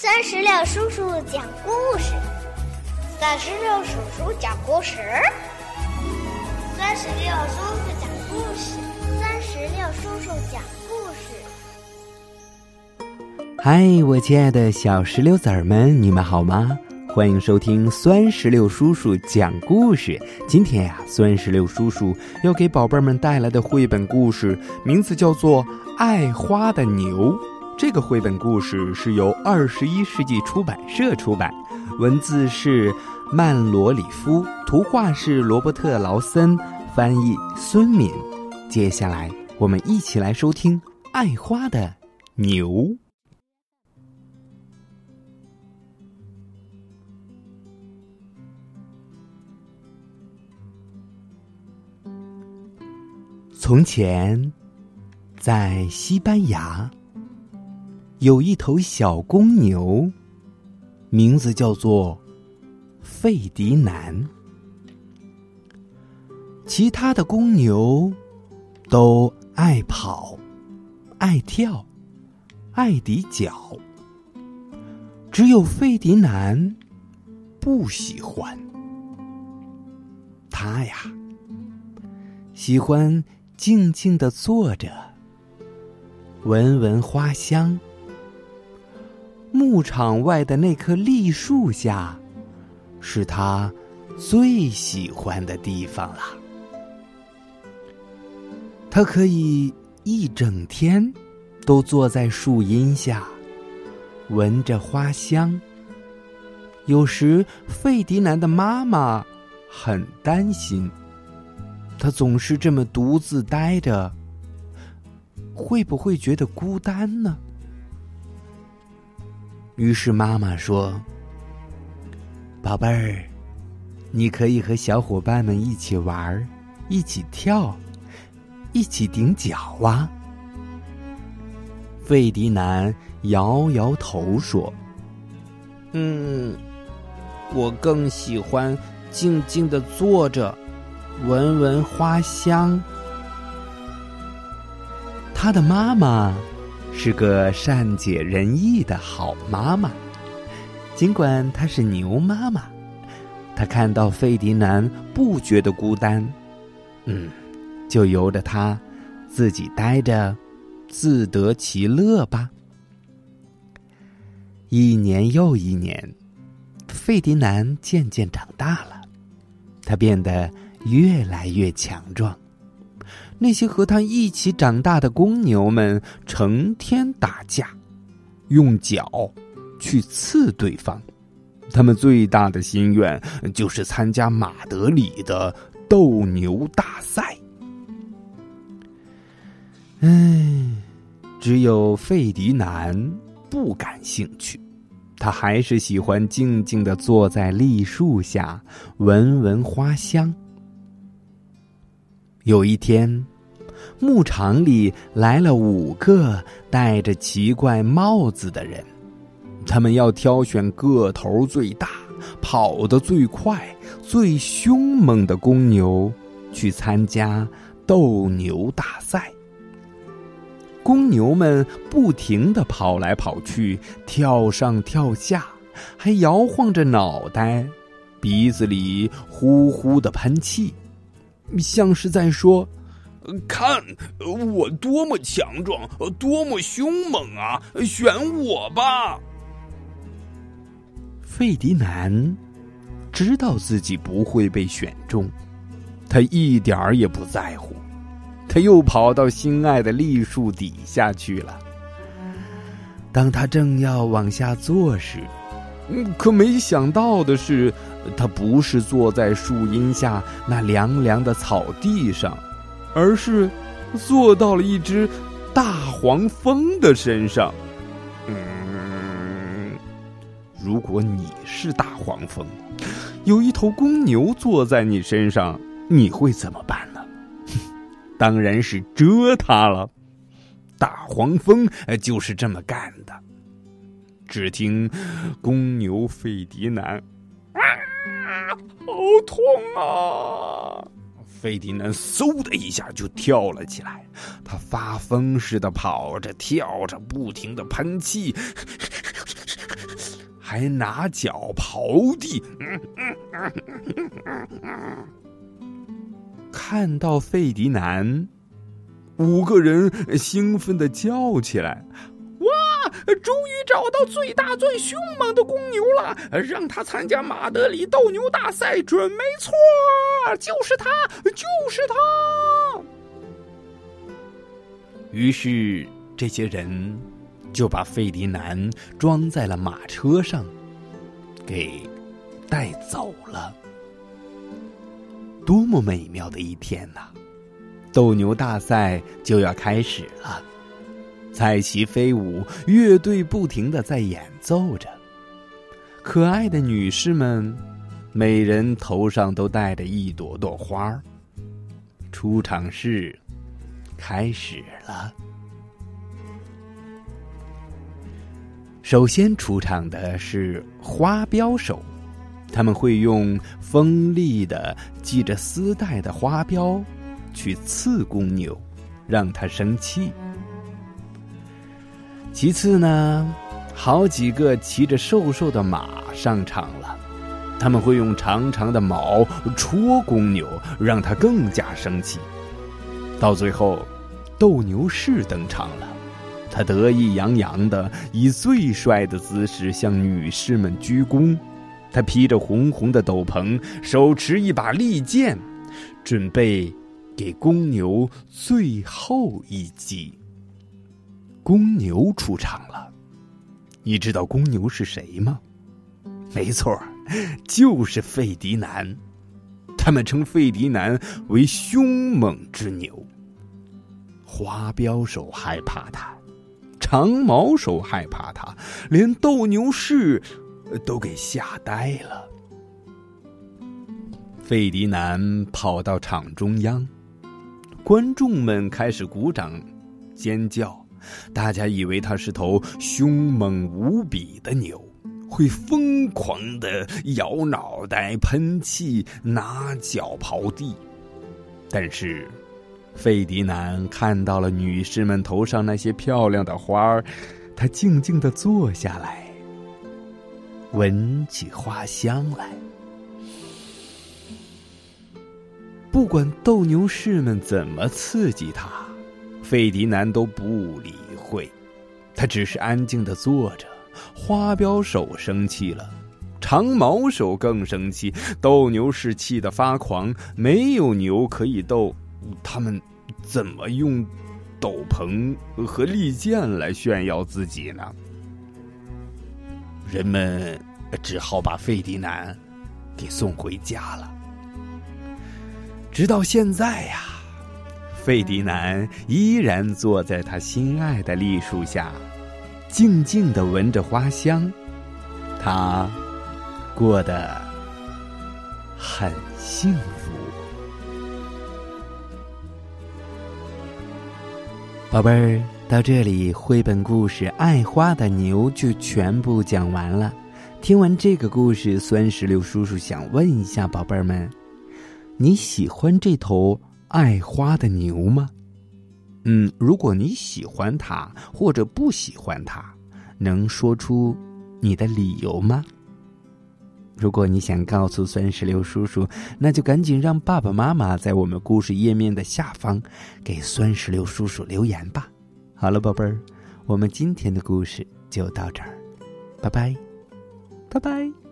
三十六叔叔讲故事，三十六叔叔讲故事，三十六叔叔讲故事，三十六叔叔讲故事。嗨，我亲爱的小石榴籽儿们，你们好吗？欢迎收听酸石榴叔叔讲故事。今天呀，酸石榴叔叔要给宝贝们带来的绘本故事名字叫做《爱花的牛》。这个绘本故事是由二十一世纪出版社出版，文字是曼罗里夫，图画是罗伯特劳森，翻译孙敏。接下来，我们一起来收听《爱花的牛》。从前，在西班牙。有一头小公牛，名字叫做费迪南。其他的公牛都爱跑、爱跳、爱抵脚，只有费迪南不喜欢。他呀，喜欢静静的坐着，闻闻花香。牧场外的那棵栗树下，是他最喜欢的地方了。他可以一整天都坐在树荫下，闻着花香。有时，费迪南的妈妈很担心，他总是这么独自待着，会不会觉得孤单呢？于是妈妈说：“宝贝儿，你可以和小伙伴们一起玩儿，一起跳，一起顶脚啊。”费迪南摇摇头说：“嗯，我更喜欢静静的坐着，闻闻花香。”他的妈妈。是个善解人意的好妈妈，尽管她是牛妈妈，她看到费迪南不觉得孤单，嗯，就由着他自己待着，自得其乐吧。一年又一年，费迪南渐渐长大了，他变得越来越强壮。那些和他一起长大的公牛们成天打架，用脚去刺对方。他们最大的心愿就是参加马德里的斗牛大赛。唉，只有费迪南不感兴趣，他还是喜欢静静的坐在栗树下，闻闻花香。有一天，牧场里来了五个戴着奇怪帽子的人，他们要挑选个头最大、跑得最快、最凶猛的公牛去参加斗牛大赛。公牛们不停的跑来跑去，跳上跳下，还摇晃着脑袋，鼻子里呼呼的喷气。像是在说：“看我多么强壮，多么凶猛啊！选我吧！”费迪南知道自己不会被选中，他一点儿也不在乎。他又跑到心爱的栗树底下去了。当他正要往下坐时，可没想到的是。他不是坐在树荫下那凉凉的草地上，而是坐到了一只大黄蜂的身上。嗯，如果你是大黄蜂，有一头公牛坐在你身上，你会怎么办呢？当然是蛰它了。大黄蜂就是这么干的。只听公牛费迪南。啊好痛啊！费迪南嗖的一下就跳了起来，他发疯似的跑着、跳着，不停的喷气，还拿脚刨地。看到费迪南，五个人兴奋的叫起来：“！终于找到最大最凶猛的公牛了！让他参加马德里斗牛大赛准没错，就是他，就是他。”于是这些人就把费迪南装在了马车上，给带走了。多么美妙的一天呐！斗牛大赛就要开始了，彩旗飞舞，乐队不停的在演奏着。可爱的女士们，每人头上都戴着一朵朵花儿。出场式开始了。首先出场的是花镖手。他们会用锋利的系着丝带的花镖去刺公牛，让它生气。其次呢，好几个骑着瘦瘦的马上场了，他们会用长长的矛戳公牛，让它更加生气。到最后，斗牛士登场了，他得意洋洋的以最帅的姿势向女士们鞠躬。他披着红红的斗篷，手持一把利剑，准备给公牛最后一击。公牛出场了，你知道公牛是谁吗？没错，就是费迪南。他们称费迪南为凶猛之牛。花镖手害怕他，长矛手害怕他，连斗牛士。都给吓呆了。费迪南跑到场中央，观众们开始鼓掌、尖叫，大家以为它是头凶猛无比的牛，会疯狂的摇脑袋、喷气、拿脚刨地。但是，费迪南看到了女士们头上那些漂亮的花儿，他静静的坐下来。闻起花香来，不管斗牛士们怎么刺激他，费迪南都不理会，他只是安静的坐着。花镖手生气了，长矛手更生气，斗牛士气得发狂。没有牛可以斗，他们怎么用斗篷和利剑来炫耀自己呢？人们只好把费迪南给送回家了。直到现在呀，费迪南依然坐在他心爱的栗树下，静静的闻着花香。他过得很幸福。宝贝儿。到这里，绘本故事《爱花的牛》就全部讲完了。听完这个故事，酸石榴叔叔想问一下宝贝儿们：你喜欢这头爱花的牛吗？嗯，如果你喜欢它或者不喜欢它，能说出你的理由吗？如果你想告诉酸石榴叔叔，那就赶紧让爸爸妈妈在我们故事页面的下方给酸石榴叔叔留言吧。好了，宝贝儿，我们今天的故事就到这儿，拜拜，拜拜。